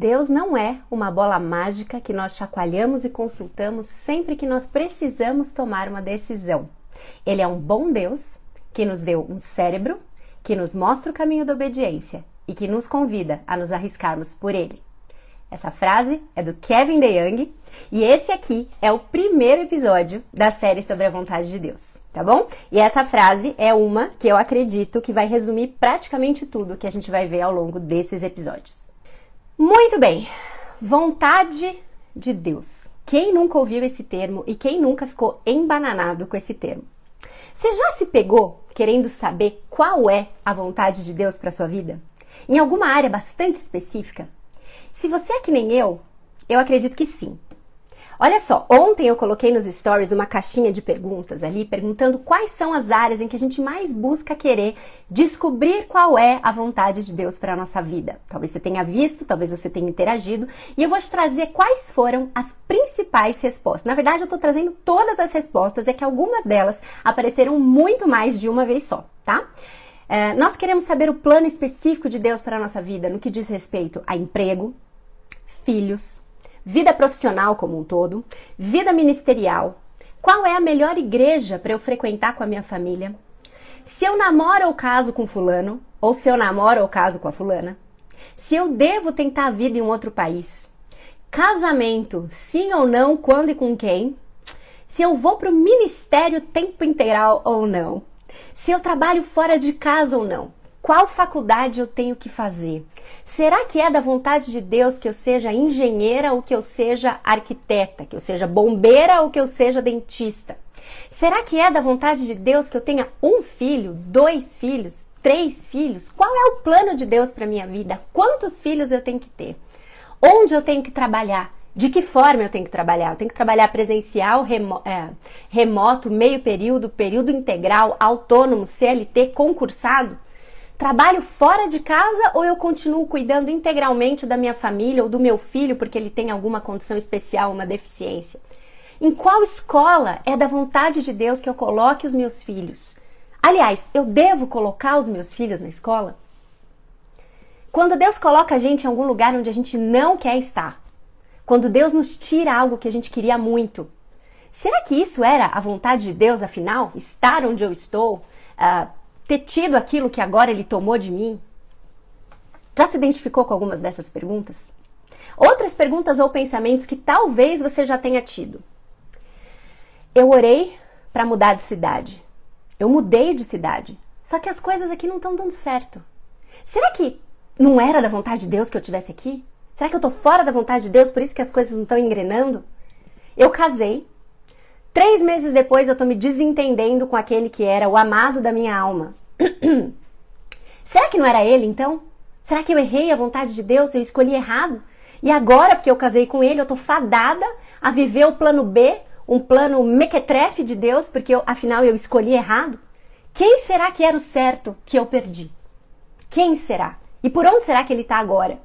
Deus não é uma bola mágica que nós chacoalhamos e consultamos sempre que nós precisamos tomar uma decisão. Ele é um bom Deus que nos deu um cérebro, que nos mostra o caminho da obediência e que nos convida a nos arriscarmos por ele. Essa frase é do Kevin DeYoung e esse aqui é o primeiro episódio da série sobre a vontade de Deus, tá bom? E essa frase é uma que eu acredito que vai resumir praticamente tudo que a gente vai ver ao longo desses episódios. Muito bem, vontade de Deus. Quem nunca ouviu esse termo e quem nunca ficou embananado com esse termo? Você já se pegou querendo saber qual é a vontade de Deus para sua vida? Em alguma área bastante específica? Se você é que nem eu, eu acredito que sim. Olha só, ontem eu coloquei nos stories uma caixinha de perguntas ali, perguntando quais são as áreas em que a gente mais busca querer descobrir qual é a vontade de Deus para a nossa vida. Talvez você tenha visto, talvez você tenha interagido, e eu vou te trazer quais foram as principais respostas. Na verdade, eu estou trazendo todas as respostas, é que algumas delas apareceram muito mais de uma vez só, tá? É, nós queremos saber o plano específico de Deus para a nossa vida no que diz respeito a emprego, filhos, vida profissional como um todo, vida ministerial, qual é a melhor igreja para eu frequentar com a minha família, se eu namoro ou caso com fulano, ou se eu namoro ou caso com a fulana, se eu devo tentar a vida em um outro país, casamento, sim ou não, quando e com quem, se eu vou para o ministério tempo integral ou não, se eu trabalho fora de casa ou não, qual faculdade eu tenho que fazer? Será que é da vontade de Deus que eu seja engenheira ou que eu seja arquiteta, que eu seja bombeira ou que eu seja dentista? Será que é da vontade de Deus que eu tenha um filho, dois filhos, três filhos? Qual é o plano de Deus para minha vida? Quantos filhos eu tenho que ter? Onde eu tenho que trabalhar? De que forma eu tenho que trabalhar? Eu tenho que trabalhar presencial, remo é, remoto, meio período, período integral, autônomo, CLT, concursado? Trabalho fora de casa ou eu continuo cuidando integralmente da minha família ou do meu filho porque ele tem alguma condição especial, uma deficiência? Em qual escola é da vontade de Deus que eu coloque os meus filhos? Aliás, eu devo colocar os meus filhos na escola? Quando Deus coloca a gente em algum lugar onde a gente não quer estar, quando Deus nos tira algo que a gente queria muito, será que isso era a vontade de Deus, afinal? Estar onde eu estou? Uh, ter tido aquilo que agora ele tomou de mim? Já se identificou com algumas dessas perguntas? Outras perguntas ou pensamentos que talvez você já tenha tido. Eu orei para mudar de cidade. Eu mudei de cidade. Só que as coisas aqui não estão dando certo. Será que não era da vontade de Deus que eu tivesse aqui? Será que eu estou fora da vontade de Deus, por isso que as coisas não estão engrenando? Eu casei. Três meses depois eu estou me desentendendo com aquele que era o amado da minha alma. Será que não era ele então? Será que eu errei a vontade de Deus? Eu escolhi errado? E agora, porque eu casei com ele, eu tô fadada a viver o plano B, um plano mequetrefe de Deus, porque eu, afinal eu escolhi errado? Quem será que era o certo que eu perdi? Quem será? E por onde será que ele está agora?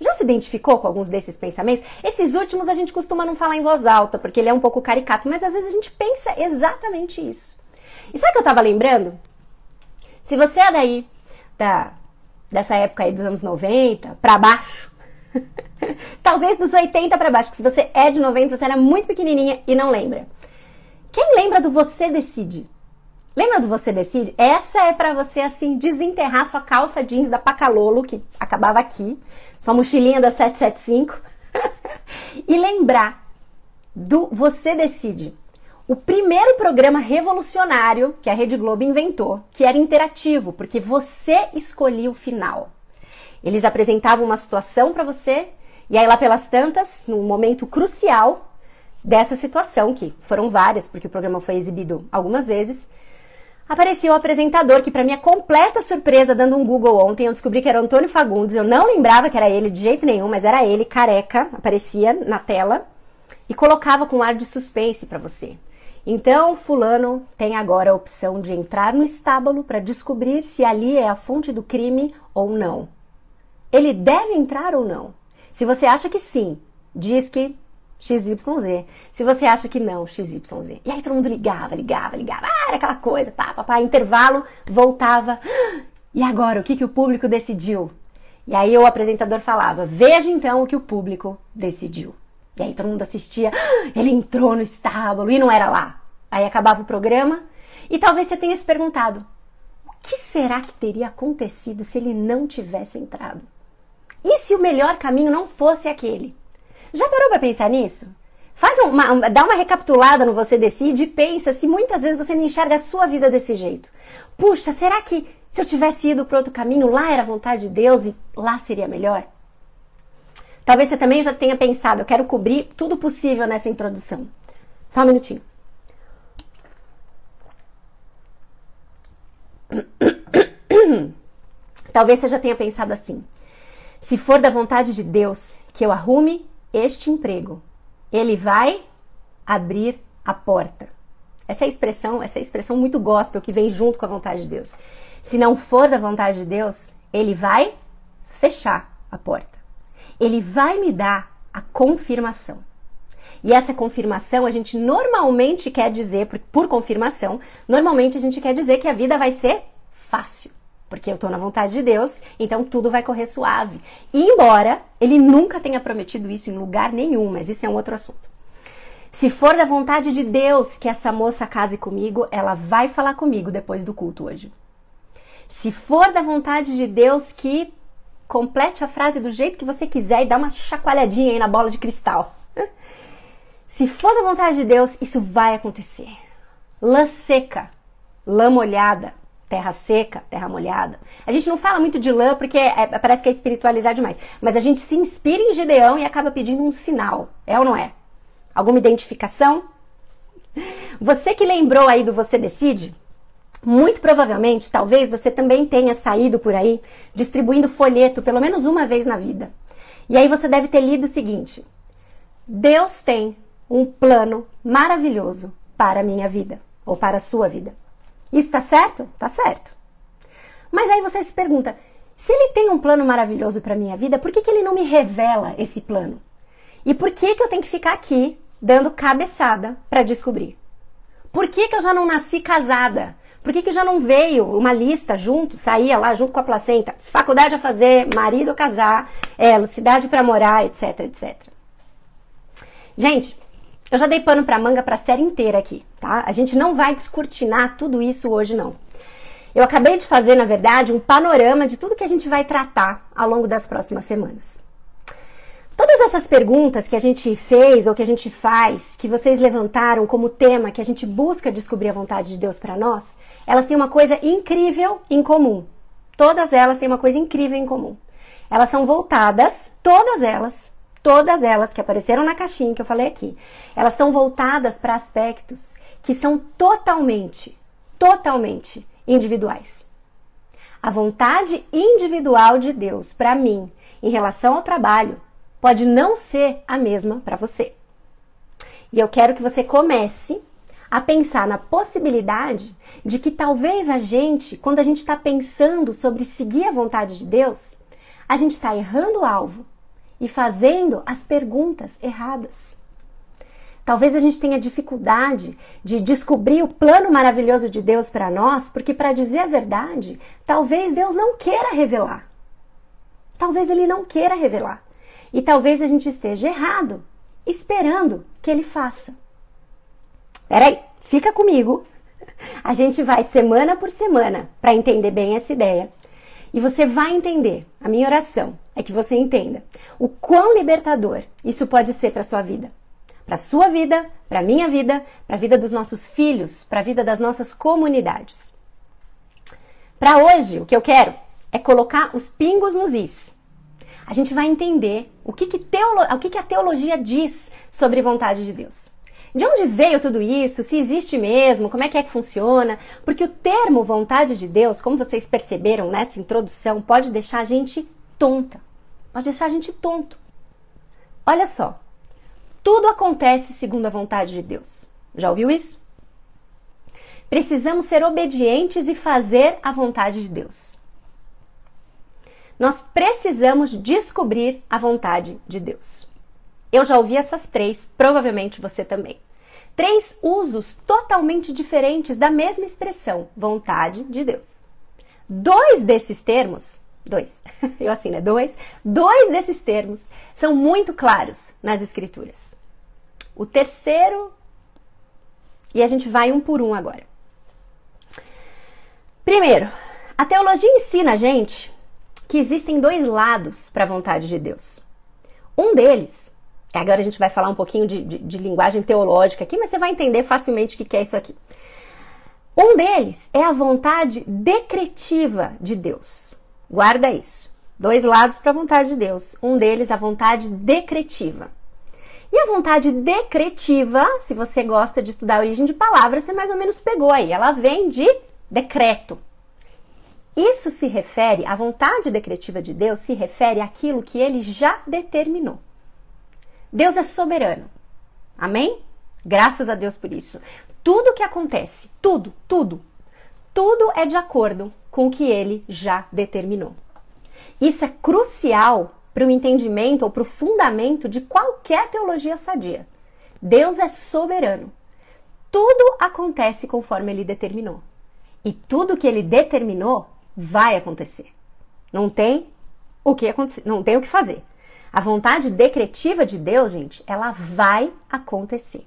Já se identificou com alguns desses pensamentos? Esses últimos a gente costuma não falar em voz alta, porque ele é um pouco caricato, mas às vezes a gente pensa exatamente isso. E sabe o que eu estava lembrando? Se você é daí, da, dessa época aí dos anos 90 para baixo, talvez dos 80 para baixo, que se você é de 90, você era muito pequenininha e não lembra. Quem lembra do Você Decide? Lembra do Você Decide? Essa é para você, assim, desenterrar sua calça jeans da Pacalolo, que acabava aqui, sua mochilinha da 775, e lembrar do Você Decide o primeiro programa revolucionário que a Rede Globo inventou, que era interativo, porque você escolhia o final. Eles apresentavam uma situação para você e aí lá pelas tantas, num momento crucial dessa situação, que foram várias, porque o programa foi exibido algumas vezes, apareceu o apresentador, que para minha completa surpresa, dando um Google ontem, eu descobri que era Antônio Fagundes. Eu não lembrava que era ele de jeito nenhum, mas era ele, careca, aparecia na tela e colocava com ar de suspense para você. Então, fulano tem agora a opção de entrar no estábulo para descobrir se ali é a fonte do crime ou não. Ele deve entrar ou não? Se você acha que sim, diz que XYZ. Se você acha que não, XYZ. E aí todo mundo ligava, ligava, ligava. Ah, era aquela coisa, pá, pá, pá. Intervalo, voltava. E agora, o que, que o público decidiu? E aí o apresentador falava: Veja então o que o público decidiu. E aí todo mundo assistia. Ele entrou no estábulo e não era lá. Aí acabava o programa. E talvez você tenha se perguntado: o que será que teria acontecido se ele não tivesse entrado? E se o melhor caminho não fosse aquele? Já parou para pensar nisso? Faz uma, dá uma recapitulada no Você Decide e pensa se muitas vezes você não enxerga a sua vida desse jeito. Puxa, será que se eu tivesse ido para outro caminho, lá era vontade de Deus e lá seria melhor? Talvez você também já tenha pensado, eu quero cobrir tudo possível nessa introdução. Só um minutinho. Talvez você já tenha pensado assim: se for da vontade de Deus que eu arrume este emprego, ele vai abrir a porta. Essa é a expressão, essa é a expressão muito gospel que vem junto com a vontade de Deus. Se não for da vontade de Deus, ele vai fechar a porta. Ele vai me dar a confirmação. E essa confirmação a gente normalmente quer dizer, por, por confirmação, normalmente a gente quer dizer que a vida vai ser fácil porque eu estou na vontade de Deus, então tudo vai correr suave. E embora ele nunca tenha prometido isso em lugar nenhum, mas isso é um outro assunto. Se for da vontade de Deus que essa moça case comigo, ela vai falar comigo depois do culto hoje. Se for da vontade de Deus que complete a frase do jeito que você quiser e dá uma chacoalhadinha aí na bola de cristal. Se for da vontade de Deus, isso vai acontecer. Lã seca, lã molhada, terra seca, terra molhada. A gente não fala muito de lã porque é, parece que é espiritualizar demais, mas a gente se inspira em Gideão e acaba pedindo um sinal, é ou não é? Alguma identificação? Você que lembrou aí do Você Decide, muito provavelmente, talvez você também tenha saído por aí distribuindo folheto pelo menos uma vez na vida. E aí você deve ter lido o seguinte: Deus tem um plano maravilhoso para a minha vida ou para a sua vida. Isso está certo? Tá certo. Mas aí você se pergunta: se ele tem um plano maravilhoso para minha vida, por que, que ele não me revela esse plano? E por que, que eu tenho que ficar aqui dando cabeçada para descobrir? Por que, que eu já não nasci casada? Por que, que já não veio uma lista junto, saía lá junto com a placenta, faculdade a fazer, marido a casar, é, cidade para morar, etc, etc. Gente, eu já dei pano para manga para a série inteira aqui, tá? A gente não vai descortinar tudo isso hoje não. Eu acabei de fazer, na verdade, um panorama de tudo que a gente vai tratar ao longo das próximas semanas. Todas essas perguntas que a gente fez ou que a gente faz, que vocês levantaram como tema, que a gente busca descobrir a vontade de Deus para nós, elas têm uma coisa incrível em comum. Todas elas têm uma coisa incrível em comum. Elas são voltadas, todas elas, Todas elas que apareceram na caixinha que eu falei aqui, elas estão voltadas para aspectos que são totalmente, totalmente individuais. A vontade individual de Deus para mim em relação ao trabalho pode não ser a mesma para você. E eu quero que você comece a pensar na possibilidade de que talvez a gente, quando a gente está pensando sobre seguir a vontade de Deus, a gente está errando o alvo e fazendo as perguntas erradas. Talvez a gente tenha dificuldade de descobrir o plano maravilhoso de Deus para nós, porque, para dizer a verdade, talvez Deus não queira revelar. Talvez Ele não queira revelar. E talvez a gente esteja errado, esperando que Ele faça. Peraí, fica comigo. A gente vai semana por semana para entender bem essa ideia. E você vai entender. A minha oração é que você entenda o quão libertador isso pode ser para sua vida. Para sua vida, para minha vida, para a vida dos nossos filhos, para a vida das nossas comunidades. Para hoje, o que eu quero é colocar os pingos nos is. A gente vai entender o que, que, teolo... o que, que a teologia diz sobre vontade de Deus. De onde veio tudo isso? Se existe mesmo? Como é que é que funciona? Porque o termo vontade de Deus, como vocês perceberam nessa introdução, pode deixar a gente tonta. Pode deixar a gente tonto. Olha só. Tudo acontece segundo a vontade de Deus. Já ouviu isso? Precisamos ser obedientes e fazer a vontade de Deus. Nós precisamos descobrir a vontade de Deus. Eu já ouvi essas três, provavelmente você também. Três usos totalmente diferentes da mesma expressão, vontade de Deus. Dois desses termos, dois, eu assim, né? Dois, dois desses termos são muito claros nas Escrituras. O terceiro, e a gente vai um por um agora. Primeiro, a teologia ensina a gente que existem dois lados para a vontade de Deus. Um deles Agora a gente vai falar um pouquinho de, de, de linguagem teológica aqui, mas você vai entender facilmente o que é isso aqui. Um deles é a vontade decretiva de Deus. Guarda isso. Dois lados para a vontade de Deus. Um deles, a vontade decretiva. E a vontade decretiva, se você gosta de estudar a origem de palavras, você mais ou menos pegou aí. Ela vem de decreto. Isso se refere, a vontade decretiva de Deus se refere àquilo que ele já determinou. Deus é soberano. Amém? Graças a Deus por isso. Tudo que acontece, tudo, tudo, tudo é de acordo com o que ele já determinou. Isso é crucial para o entendimento ou para o fundamento de qualquer teologia sadia. Deus é soberano. Tudo acontece conforme ele determinou. E tudo que ele determinou vai acontecer. Não tem o que acontecer, não tem o que fazer. A vontade decretiva de Deus, gente, ela vai acontecer.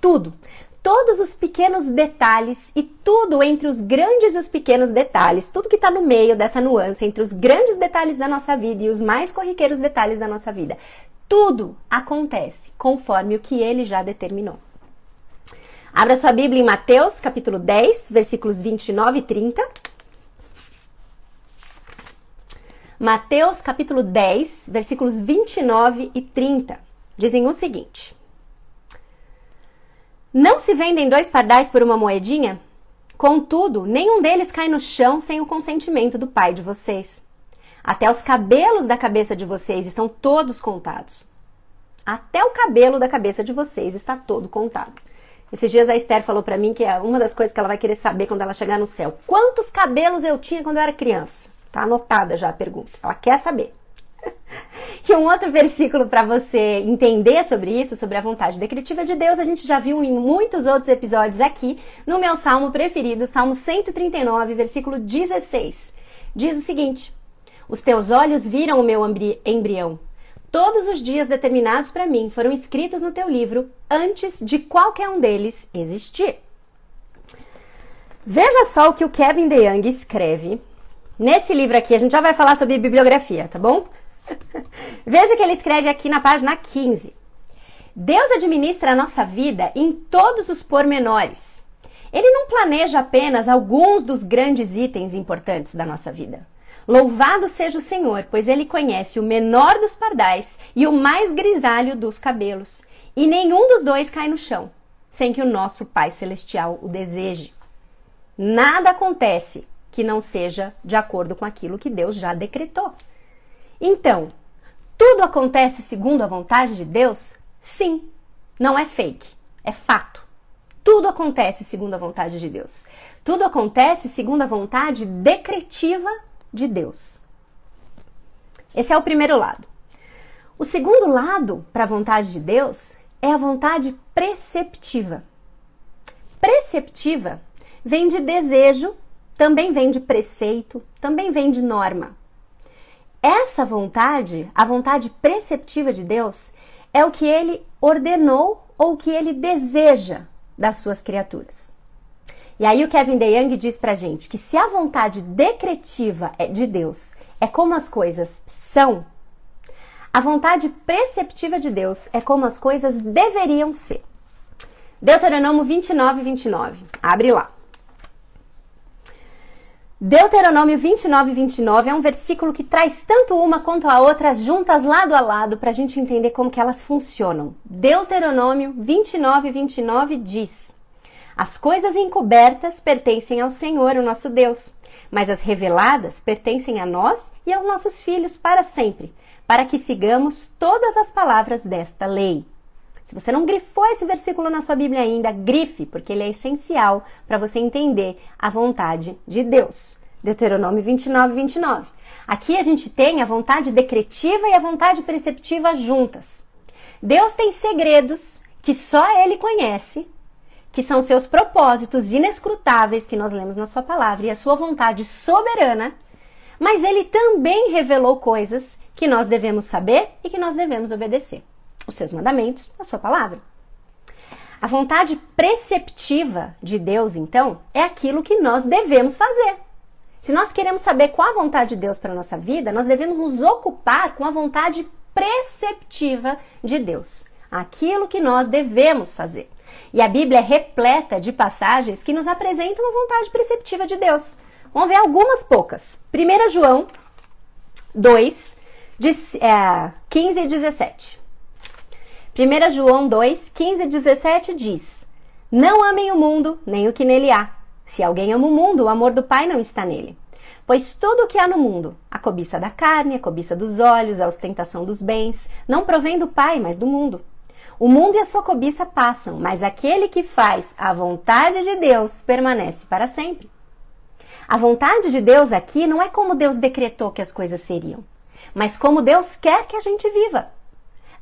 Tudo. Todos os pequenos detalhes e tudo entre os grandes e os pequenos detalhes, tudo que está no meio dessa nuance entre os grandes detalhes da nossa vida e os mais corriqueiros detalhes da nossa vida, tudo acontece conforme o que ele já determinou. Abra sua Bíblia em Mateus, capítulo 10, versículos 29 e 30. Mateus capítulo 10, versículos 29 e 30, dizem o seguinte: Não se vendem dois pardais por uma moedinha? Contudo, nenhum deles cai no chão sem o consentimento do Pai de vocês. Até os cabelos da cabeça de vocês estão todos contados. Até o cabelo da cabeça de vocês está todo contado. Esses dias a Esther falou para mim que é uma das coisas que ela vai querer saber quando ela chegar no céu. Quantos cabelos eu tinha quando eu era criança? Tá anotada já a pergunta. Ela quer saber. E um outro versículo para você entender sobre isso, sobre a vontade decretiva de Deus, a gente já viu em muitos outros episódios aqui, no meu salmo preferido, Salmo 139, versículo 16. Diz o seguinte: Os teus olhos viram o meu embrião. Todos os dias determinados para mim foram escritos no teu livro antes de qualquer um deles existir. Veja só o que o Kevin DeYoung escreve Nesse livro aqui, a gente já vai falar sobre bibliografia, tá bom? Veja que ele escreve aqui na página 15. Deus administra a nossa vida em todos os pormenores. Ele não planeja apenas alguns dos grandes itens importantes da nossa vida. Louvado seja o Senhor, pois ele conhece o menor dos pardais e o mais grisalho dos cabelos, e nenhum dos dois cai no chão, sem que o nosso Pai Celestial o deseje. Nada acontece que não seja de acordo com aquilo que Deus já decretou. Então, tudo acontece segundo a vontade de Deus? Sim, não é fake, é fato. Tudo acontece segundo a vontade de Deus. Tudo acontece segundo a vontade decretiva de Deus. Esse é o primeiro lado. O segundo lado para a vontade de Deus é a vontade preceptiva. Preceptiva vem de desejo também vem de preceito, também vem de norma. Essa vontade, a vontade preceptiva de Deus, é o que ele ordenou ou o que ele deseja das suas criaturas. E aí o Kevin DeYoung diz pra gente que se a vontade decretiva é de Deus é como as coisas são, a vontade preceptiva de Deus é como as coisas deveriam ser. Deuteronômio 29, 29. Abre lá. Deuteronômio 29, 29 é um versículo que traz tanto uma quanto a outra juntas lado a lado para a gente entender como que elas funcionam. Deuteronômio 29, 29 diz: As coisas encobertas pertencem ao Senhor, o nosso Deus, mas as reveladas pertencem a nós e aos nossos filhos para sempre, para que sigamos todas as palavras desta lei. Se você não grifou esse versículo na sua Bíblia ainda, grife, porque ele é essencial para você entender a vontade de Deus. Deuteronômio 29, 29. Aqui a gente tem a vontade decretiva e a vontade preceptiva juntas. Deus tem segredos que só Ele conhece, que são seus propósitos inescrutáveis que nós lemos na Sua palavra e a Sua vontade soberana, mas Ele também revelou coisas que nós devemos saber e que nós devemos obedecer os seus mandamentos, a sua palavra. A vontade preceptiva de Deus, então, é aquilo que nós devemos fazer. Se nós queremos saber qual a vontade de Deus para a nossa vida, nós devemos nos ocupar com a vontade preceptiva de Deus, aquilo que nós devemos fazer. E a Bíblia é repleta de passagens que nos apresentam a vontade preceptiva de Deus. Vamos ver algumas poucas. 1 João 2, de, é, 15 e 17. 1 João 2, 15 e 17 diz: Não amem o mundo, nem o que nele há. Se alguém ama o mundo, o amor do Pai não está nele. Pois tudo o que há no mundo, a cobiça da carne, a cobiça dos olhos, a ostentação dos bens, não provém do Pai, mas do mundo. O mundo e a sua cobiça passam, mas aquele que faz a vontade de Deus permanece para sempre. A vontade de Deus aqui não é como Deus decretou que as coisas seriam, mas como Deus quer que a gente viva.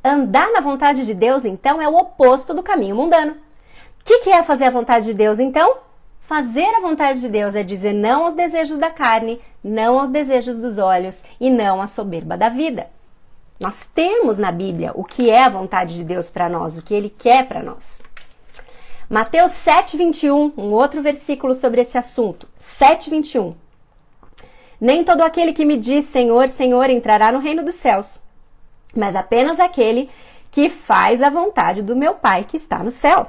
Andar na vontade de Deus, então, é o oposto do caminho mundano. O que, que é fazer a vontade de Deus, então? Fazer a vontade de Deus é dizer não aos desejos da carne, não aos desejos dos olhos e não à soberba da vida. Nós temos na Bíblia o que é a vontade de Deus para nós, o que ele quer para nós. Mateus 7:21, um outro versículo sobre esse assunto. 7:21. Nem todo aquele que me diz Senhor, Senhor entrará no reino dos céus, mas apenas aquele que faz a vontade do meu Pai que está no céu.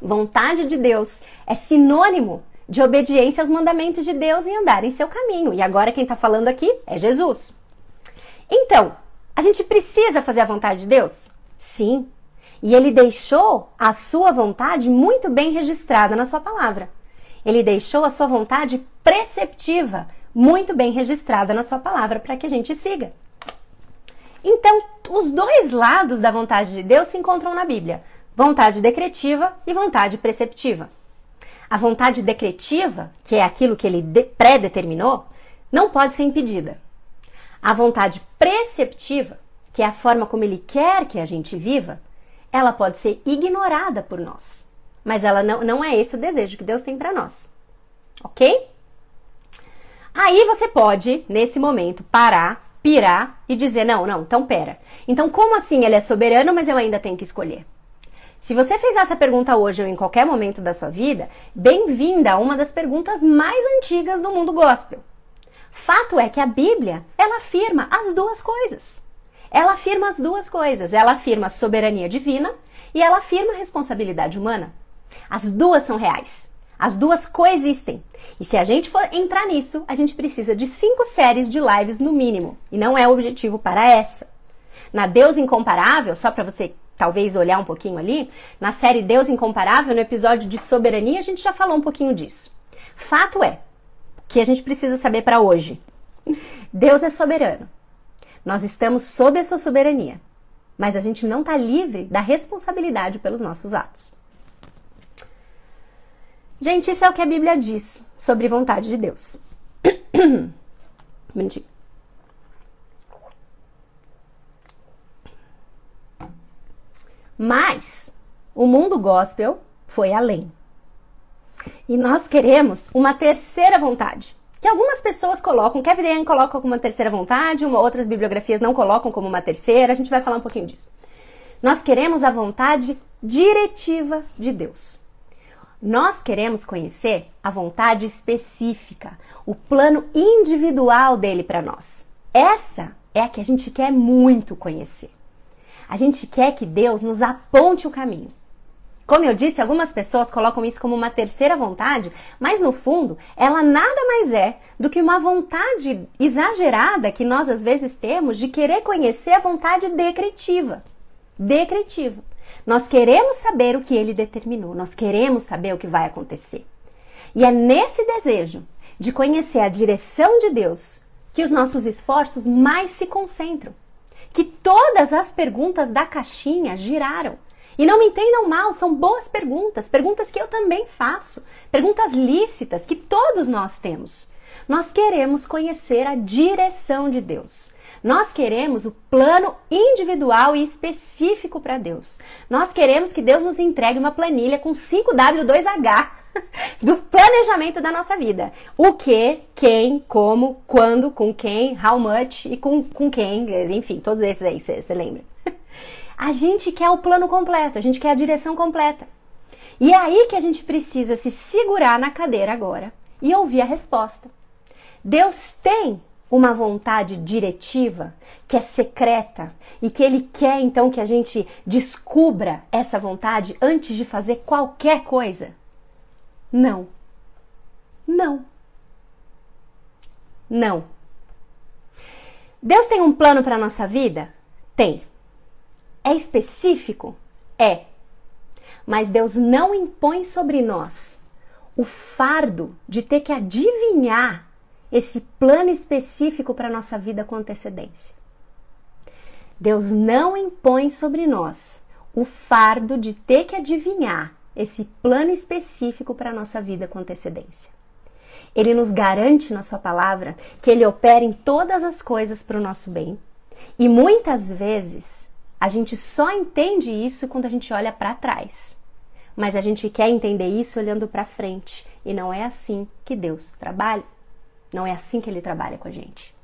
Vontade de Deus é sinônimo de obediência aos mandamentos de Deus e andar em seu caminho. E agora quem está falando aqui é Jesus. Então, a gente precisa fazer a vontade de Deus? Sim. E ele deixou a sua vontade muito bem registrada na sua palavra. Ele deixou a sua vontade preceptiva muito bem registrada na sua palavra para que a gente siga. Então, os dois lados da vontade de Deus se encontram na Bíblia: vontade decretiva e vontade preceptiva. A vontade decretiva, que é aquilo que ele pré-determinou, não pode ser impedida. A vontade preceptiva, que é a forma como ele quer que a gente viva, ela pode ser ignorada por nós. Mas ela não, não é esse o desejo que Deus tem para nós. Ok? Aí você pode, nesse momento, parar pirar e dizer: não, não, então pera. Então, como assim ele é soberano, mas eu ainda tenho que escolher? Se você fez essa pergunta hoje ou em qualquer momento da sua vida, bem-vinda a uma das perguntas mais antigas do mundo gospel. Fato é que a Bíblia, ela afirma as duas coisas. Ela afirma as duas coisas. Ela afirma soberania divina e ela afirma a responsabilidade humana. As duas são reais. As duas coexistem. E se a gente for entrar nisso, a gente precisa de cinco séries de lives no mínimo. E não é o objetivo para essa. Na Deus Incomparável, só para você talvez olhar um pouquinho ali, na série Deus Incomparável, no episódio de soberania, a gente já falou um pouquinho disso. Fato é que a gente precisa saber para hoje. Deus é soberano. Nós estamos sob a sua soberania, mas a gente não está livre da responsabilidade pelos nossos atos. Gente, isso é o que a Bíblia diz sobre vontade de Deus. Mentira. Mas o mundo gospel foi além. E nós queremos uma terceira vontade, que algumas pessoas colocam, Kevin DeYoung coloca como uma terceira vontade, uma, outras bibliografias não colocam como uma terceira, a gente vai falar um pouquinho disso. Nós queremos a vontade diretiva de Deus. Nós queremos conhecer a vontade específica, o plano individual dele para nós. Essa é a que a gente quer muito conhecer. A gente quer que Deus nos aponte o caminho. Como eu disse, algumas pessoas colocam isso como uma terceira vontade, mas no fundo, ela nada mais é do que uma vontade exagerada que nós às vezes temos de querer conhecer a vontade decretiva. Decretiva. Nós queremos saber o que ele determinou, nós queremos saber o que vai acontecer. E é nesse desejo de conhecer a direção de Deus que os nossos esforços mais se concentram. Que todas as perguntas da caixinha giraram. E não me entendam mal, são boas perguntas, perguntas que eu também faço, perguntas lícitas que todos nós temos. Nós queremos conhecer a direção de Deus. Nós queremos o plano individual e específico para Deus. Nós queremos que Deus nos entregue uma planilha com 5W2H do planejamento da nossa vida. O que, quem, como, quando, com quem, how much e com, com quem, enfim, todos esses aí, você lembra? A gente quer o plano completo, a gente quer a direção completa. E é aí que a gente precisa se segurar na cadeira agora e ouvir a resposta. Deus tem uma vontade diretiva que é secreta e que Ele quer então que a gente descubra essa vontade antes de fazer qualquer coisa? Não. Não. Não. Deus tem um plano para a nossa vida? Tem. É específico? É. Mas Deus não impõe sobre nós o fardo de ter que adivinhar esse plano específico para a nossa vida com antecedência. Deus não impõe sobre nós o fardo de ter que adivinhar esse plano específico para a nossa vida com antecedência. Ele nos garante na Sua palavra que Ele opera em todas as coisas para o nosso bem. E muitas vezes a gente só entende isso quando a gente olha para trás. Mas a gente quer entender isso olhando para frente. E não é assim que Deus trabalha. Não é assim que ele trabalha com a gente.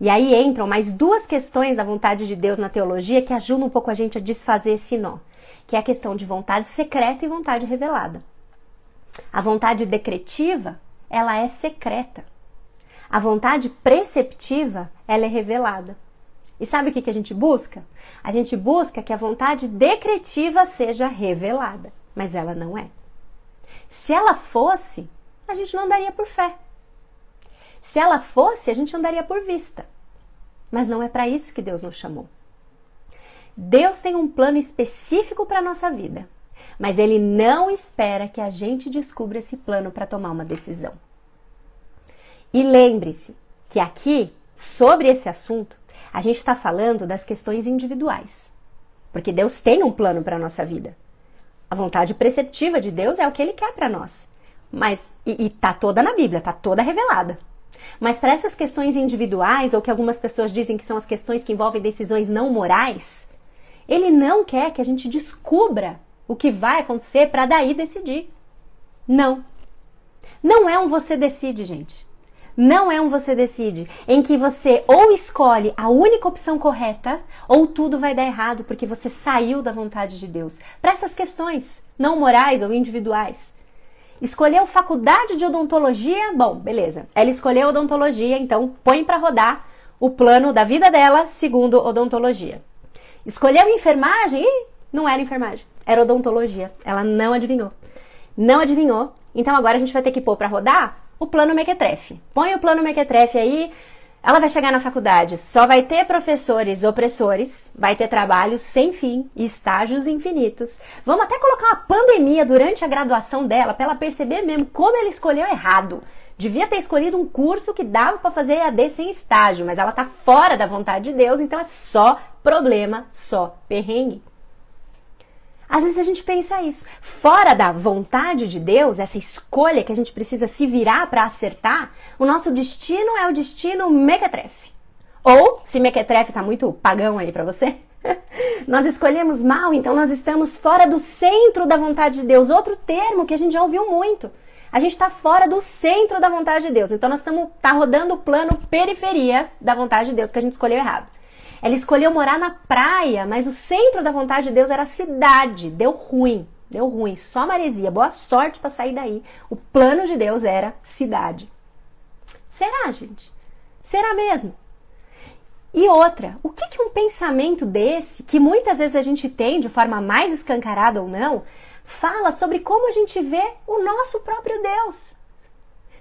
E aí entram mais duas questões da vontade de Deus na teologia que ajudam um pouco a gente a desfazer esse nó, que é a questão de vontade secreta e vontade revelada. A vontade decretiva, ela é secreta. A vontade preceptiva, ela é revelada. E sabe o que, que a gente busca? A gente busca que a vontade decretiva seja revelada, mas ela não é. Se ela fosse, a gente não andaria por fé. Se ela fosse, a gente andaria por vista. Mas não é para isso que Deus nos chamou. Deus tem um plano específico para a nossa vida, mas Ele não espera que a gente descubra esse plano para tomar uma decisão. E lembre-se que aqui, sobre esse assunto, a gente está falando das questões individuais. Porque Deus tem um plano para a nossa vida. A vontade preceptiva de Deus é o que Ele quer para nós. Mas, e, e tá toda na Bíblia, tá toda revelada. Mas para essas questões individuais, ou que algumas pessoas dizem que são as questões que envolvem decisões não morais, Ele não quer que a gente descubra o que vai acontecer para daí decidir. Não. Não é um você decide, gente não é um você decide, em que você ou escolhe a única opção correta, ou tudo vai dar errado porque você saiu da vontade de Deus. Para essas questões, não morais ou individuais. Escolheu faculdade de odontologia? Bom, beleza. Ela escolheu odontologia, então põe para rodar o plano da vida dela segundo odontologia. Escolheu enfermagem? Ih, não era enfermagem, era odontologia. Ela não adivinhou. Não adivinhou. Então agora a gente vai ter que pôr para rodar o plano Mequetrefe. Põe o plano Mequetrefe aí, ela vai chegar na faculdade, só vai ter professores opressores, vai ter trabalhos sem fim, estágios infinitos. Vamos até colocar uma pandemia durante a graduação dela, para ela perceber mesmo como ela escolheu errado. Devia ter escolhido um curso que dava para fazer EAD sem estágio, mas ela tá fora da vontade de Deus, então é só problema, só perrengue. Às vezes a gente pensa isso. Fora da vontade de Deus, essa escolha que a gente precisa se virar para acertar, o nosso destino é o destino mequetrefe. Ou, se mequetrefe tá muito pagão aí para você, nós escolhemos mal, então nós estamos fora do centro da vontade de Deus. Outro termo que a gente já ouviu muito. A gente está fora do centro da vontade de Deus. Então nós estamos tá rodando o plano periferia da vontade de Deus, porque a gente escolheu errado. Ela escolheu morar na praia, mas o centro da vontade de Deus era a cidade. Deu ruim, deu ruim. Só maresia. Boa sorte para sair daí. O plano de Deus era cidade. Será, gente? Será mesmo? E outra, o que, que um pensamento desse, que muitas vezes a gente tem de forma mais escancarada ou não, fala sobre como a gente vê o nosso próprio Deus.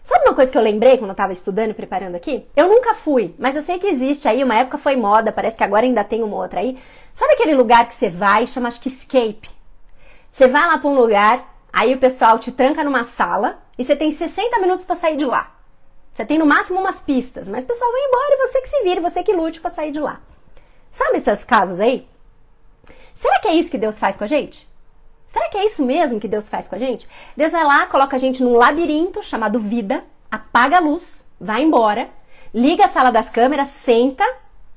Sabe uma coisa que eu lembrei quando eu estava estudando e preparando aqui? Eu nunca fui, mas eu sei que existe aí, uma época foi moda, parece que agora ainda tem uma outra aí. Sabe aquele lugar que você vai, chama acho que escape? Você vai lá para um lugar, aí o pessoal te tranca numa sala e você tem 60 minutos para sair de lá. Você tem no máximo umas pistas, mas o pessoal vai embora e você que se vire, você que lute para sair de lá. Sabe essas casas aí? Será que é isso que Deus faz com a gente? Será que é isso mesmo que Deus faz com a gente? Deus vai lá, coloca a gente num labirinto chamado vida, apaga a luz, vai embora, liga a sala das câmeras, senta,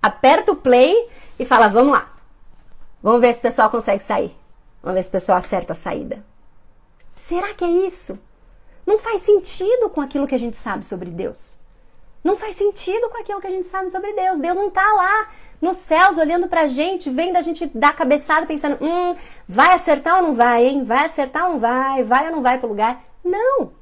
aperta o play e fala: vamos lá. Vamos ver se o pessoal consegue sair. Vamos ver se o pessoal acerta a saída. Será que é isso? Não faz sentido com aquilo que a gente sabe sobre Deus. Não faz sentido com aquilo que a gente sabe sobre Deus. Deus não está lá nos céus olhando pra gente, vendo a gente dar cabeçada, pensando: hum, vai acertar ou não vai, hein? Vai acertar ou não vai? Vai ou não vai pro lugar? Não!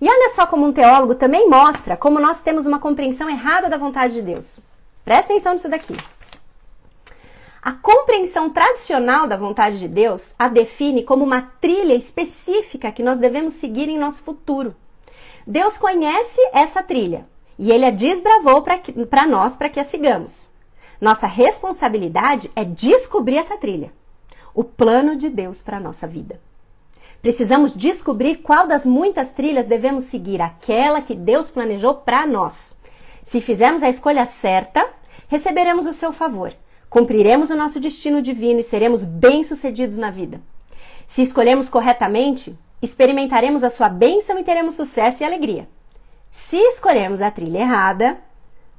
E olha só como um teólogo também mostra como nós temos uma compreensão errada da vontade de Deus. Presta atenção nisso daqui. A compreensão tradicional da vontade de Deus a define como uma trilha específica que nós devemos seguir em nosso futuro. Deus conhece essa trilha e ele a desbravou para nós para que a sigamos. Nossa responsabilidade é descobrir essa trilha, o plano de Deus para a nossa vida. Precisamos descobrir qual das muitas trilhas devemos seguir, aquela que Deus planejou para nós. Se fizermos a escolha certa, receberemos o seu favor cumpriremos o nosso destino divino e seremos bem-sucedidos na vida. Se escolhemos corretamente, experimentaremos a sua bênção e teremos sucesso e alegria. Se escolhermos a trilha errada,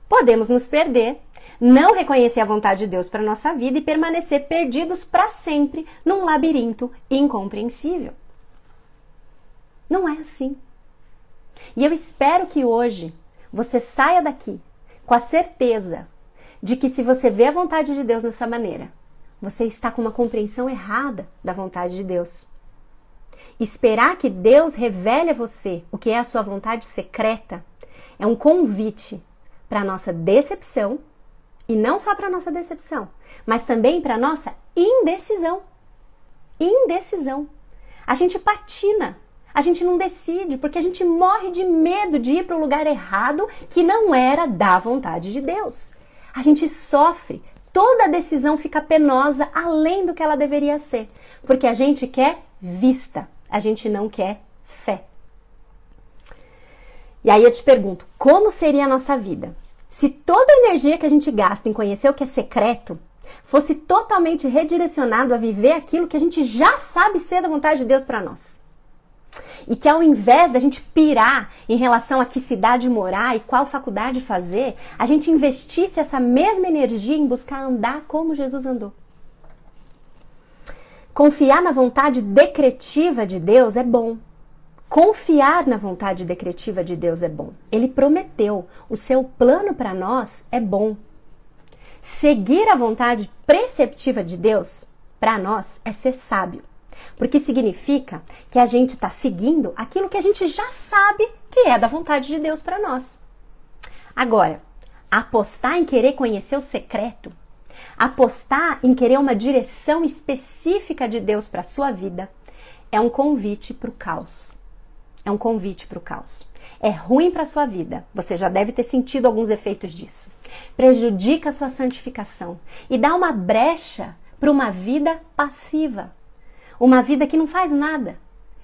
podemos nos perder, não reconhecer a vontade de Deus para nossa vida e permanecer perdidos para sempre num labirinto incompreensível. Não é assim. E eu espero que hoje você saia daqui com a certeza de que se você vê a vontade de Deus dessa maneira, você está com uma compreensão errada da vontade de Deus. Esperar que Deus revele a você o que é a sua vontade secreta é um convite para nossa decepção e não só para nossa decepção, mas também para nossa indecisão. Indecisão. A gente patina, a gente não decide porque a gente morre de medo de ir para o lugar errado que não era da vontade de Deus a gente sofre, toda decisão fica penosa além do que ela deveria ser, porque a gente quer vista, a gente não quer fé. E aí eu te pergunto, como seria a nossa vida se toda a energia que a gente gasta em conhecer o que é secreto fosse totalmente redirecionado a viver aquilo que a gente já sabe ser da vontade de Deus para nós? E que ao invés da gente pirar em relação a que cidade morar e qual faculdade fazer, a gente investisse essa mesma energia em buscar andar como Jesus andou. Confiar na vontade decretiva de Deus é bom. Confiar na vontade decretiva de Deus é bom. Ele prometeu, o seu plano para nós é bom. Seguir a vontade preceptiva de Deus para nós é ser sábio porque significa que a gente está seguindo aquilo que a gente já sabe que é da vontade de Deus para nós. Agora, apostar em querer conhecer o secreto, apostar em querer uma direção específica de Deus para sua vida, é um convite para o caos. É um convite para o caos. É ruim para sua vida. Você já deve ter sentido alguns efeitos disso. Prejudica a sua santificação e dá uma brecha para uma vida passiva. Uma vida que não faz nada,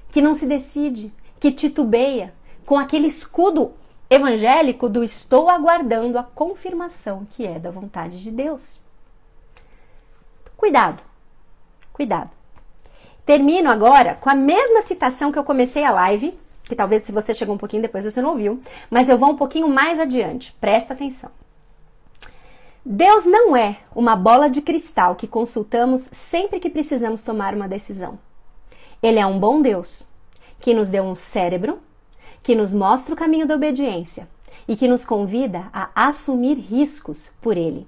que não se decide, que titubeia, com aquele escudo evangélico do estou aguardando a confirmação que é da vontade de Deus. Cuidado, cuidado. Termino agora com a mesma citação que eu comecei a live, que talvez se você chegou um pouquinho depois você não ouviu, mas eu vou um pouquinho mais adiante. Presta atenção. Deus não é uma bola de cristal que consultamos sempre que precisamos tomar uma decisão. Ele é um bom Deus que nos deu um cérebro, que nos mostra o caminho da obediência e que nos convida a assumir riscos por ele.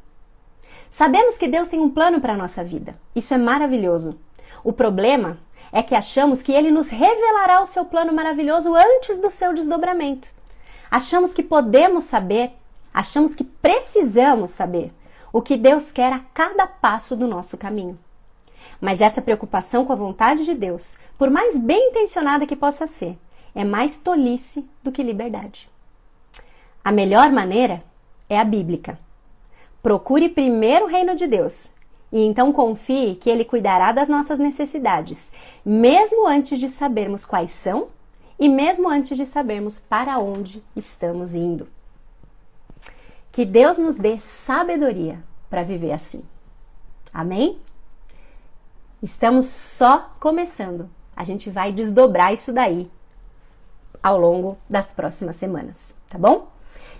Sabemos que Deus tem um plano para a nossa vida. Isso é maravilhoso. O problema é que achamos que ele nos revelará o seu plano maravilhoso antes do seu desdobramento. Achamos que podemos saber Achamos que precisamos saber o que Deus quer a cada passo do nosso caminho. Mas essa preocupação com a vontade de Deus, por mais bem intencionada que possa ser, é mais tolice do que liberdade. A melhor maneira é a bíblica. Procure primeiro o reino de Deus e então confie que Ele cuidará das nossas necessidades, mesmo antes de sabermos quais são e mesmo antes de sabermos para onde estamos indo. Que Deus nos dê sabedoria para viver assim. Amém? Estamos só começando. A gente vai desdobrar isso daí ao longo das próximas semanas, tá bom?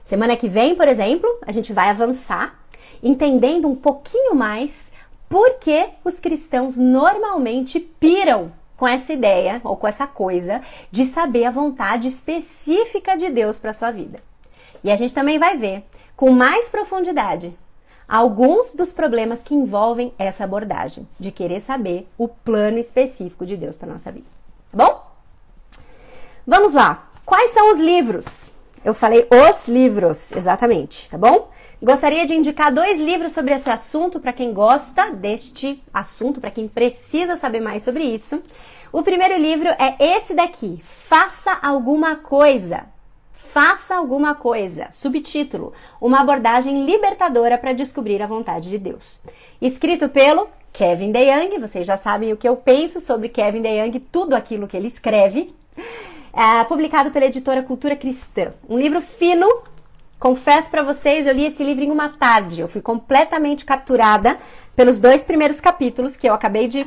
Semana que vem, por exemplo, a gente vai avançar entendendo um pouquinho mais por que os cristãos normalmente piram com essa ideia ou com essa coisa de saber a vontade específica de Deus para sua vida. E a gente também vai ver com mais profundidade alguns dos problemas que envolvem essa abordagem de querer saber o plano específico de Deus para nossa vida. Tá bom? Vamos lá. Quais são os livros? Eu falei os livros, exatamente, tá bom? Gostaria de indicar dois livros sobre esse assunto para quem gosta deste assunto, para quem precisa saber mais sobre isso. O primeiro livro é esse daqui, Faça Alguma Coisa. Faça alguma coisa. Subtítulo: Uma abordagem libertadora para descobrir a vontade de Deus. Escrito pelo Kevin DeYoung. Vocês já sabem o que eu penso sobre Kevin DeYoung, tudo aquilo que ele escreve é, publicado pela editora Cultura Cristã. Um livro fino. Confesso para vocês, eu li esse livro em uma tarde. Eu fui completamente capturada pelos dois primeiros capítulos que eu acabei de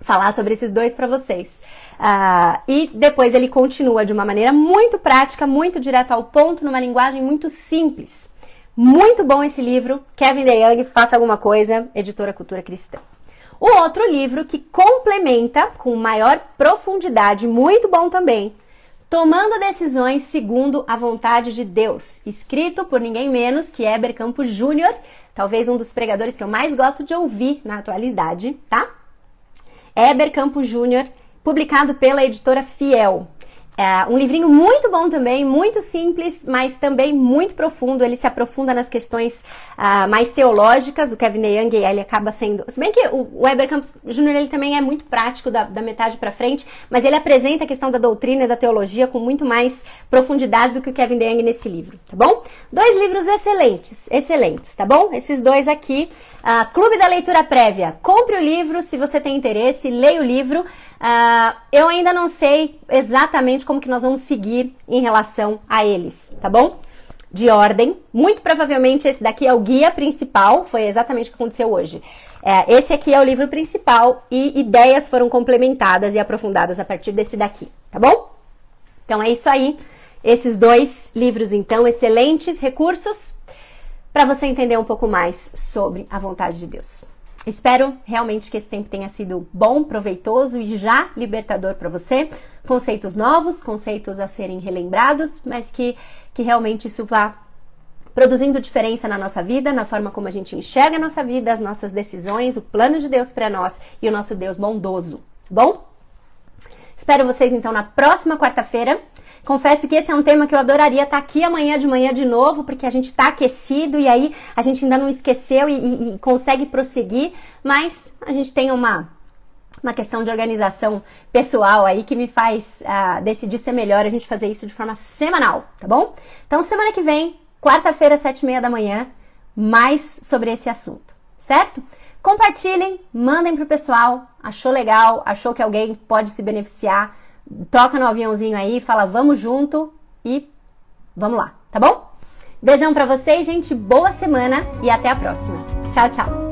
falar sobre esses dois para vocês. Uh, e depois ele continua de uma maneira muito prática, muito direto ao ponto, numa linguagem muito simples. Muito bom esse livro. Kevin DeYoung, Faça Alguma Coisa, editora Cultura Cristã. O outro livro que complementa com maior profundidade, muito bom também, Tomando decisões segundo a vontade de Deus, escrito por ninguém menos que Heber Campos Júnior, talvez um dos pregadores que eu mais gosto de ouvir na atualidade, tá? Heber Campos Júnior, publicado pela editora Fiel. É um livrinho muito bom também, muito simples, mas também muito profundo. Ele se aprofunda nas questões uh, mais teológicas. O Kevin Young, ele acaba sendo... Se bem que o Weber Campos Jr. ele também é muito prático da, da metade para frente, mas ele apresenta a questão da doutrina e da teologia com muito mais profundidade do que o Kevin Young nesse livro, tá bom? Dois livros excelentes, excelentes, tá bom? Esses dois aqui. Uh, Clube da Leitura Prévia. Compre o livro se você tem interesse, leia o livro. Uh, eu ainda não sei exatamente como que nós vamos seguir em relação a eles, tá bom? De ordem. Muito provavelmente esse daqui é o guia principal, foi exatamente o que aconteceu hoje. É, esse aqui é o livro principal e ideias foram complementadas e aprofundadas a partir desse daqui, tá bom? Então é isso aí. Esses dois livros, então, excelentes recursos para você entender um pouco mais sobre a vontade de Deus. Espero realmente que esse tempo tenha sido bom, proveitoso e já libertador para você. Conceitos novos, conceitos a serem relembrados, mas que, que realmente isso vá produzindo diferença na nossa vida, na forma como a gente enxerga a nossa vida, as nossas decisões, o plano de Deus para nós e o nosso Deus bondoso. Tá bom? Espero vocês então na próxima quarta-feira. Confesso que esse é um tema que eu adoraria estar aqui amanhã de manhã de novo, porque a gente está aquecido e aí a gente ainda não esqueceu e, e, e consegue prosseguir, mas a gente tem uma uma questão de organização pessoal aí que me faz uh, decidir ser melhor a gente fazer isso de forma semanal, tá bom? Então, semana que vem, quarta-feira, sete e meia da manhã, mais sobre esse assunto, certo? Compartilhem, mandem pro pessoal, achou legal, achou que alguém pode se beneficiar, toca no aviãozinho aí, fala vamos junto e vamos lá, tá bom? Beijão para vocês, gente, boa semana e até a próxima. Tchau, tchau.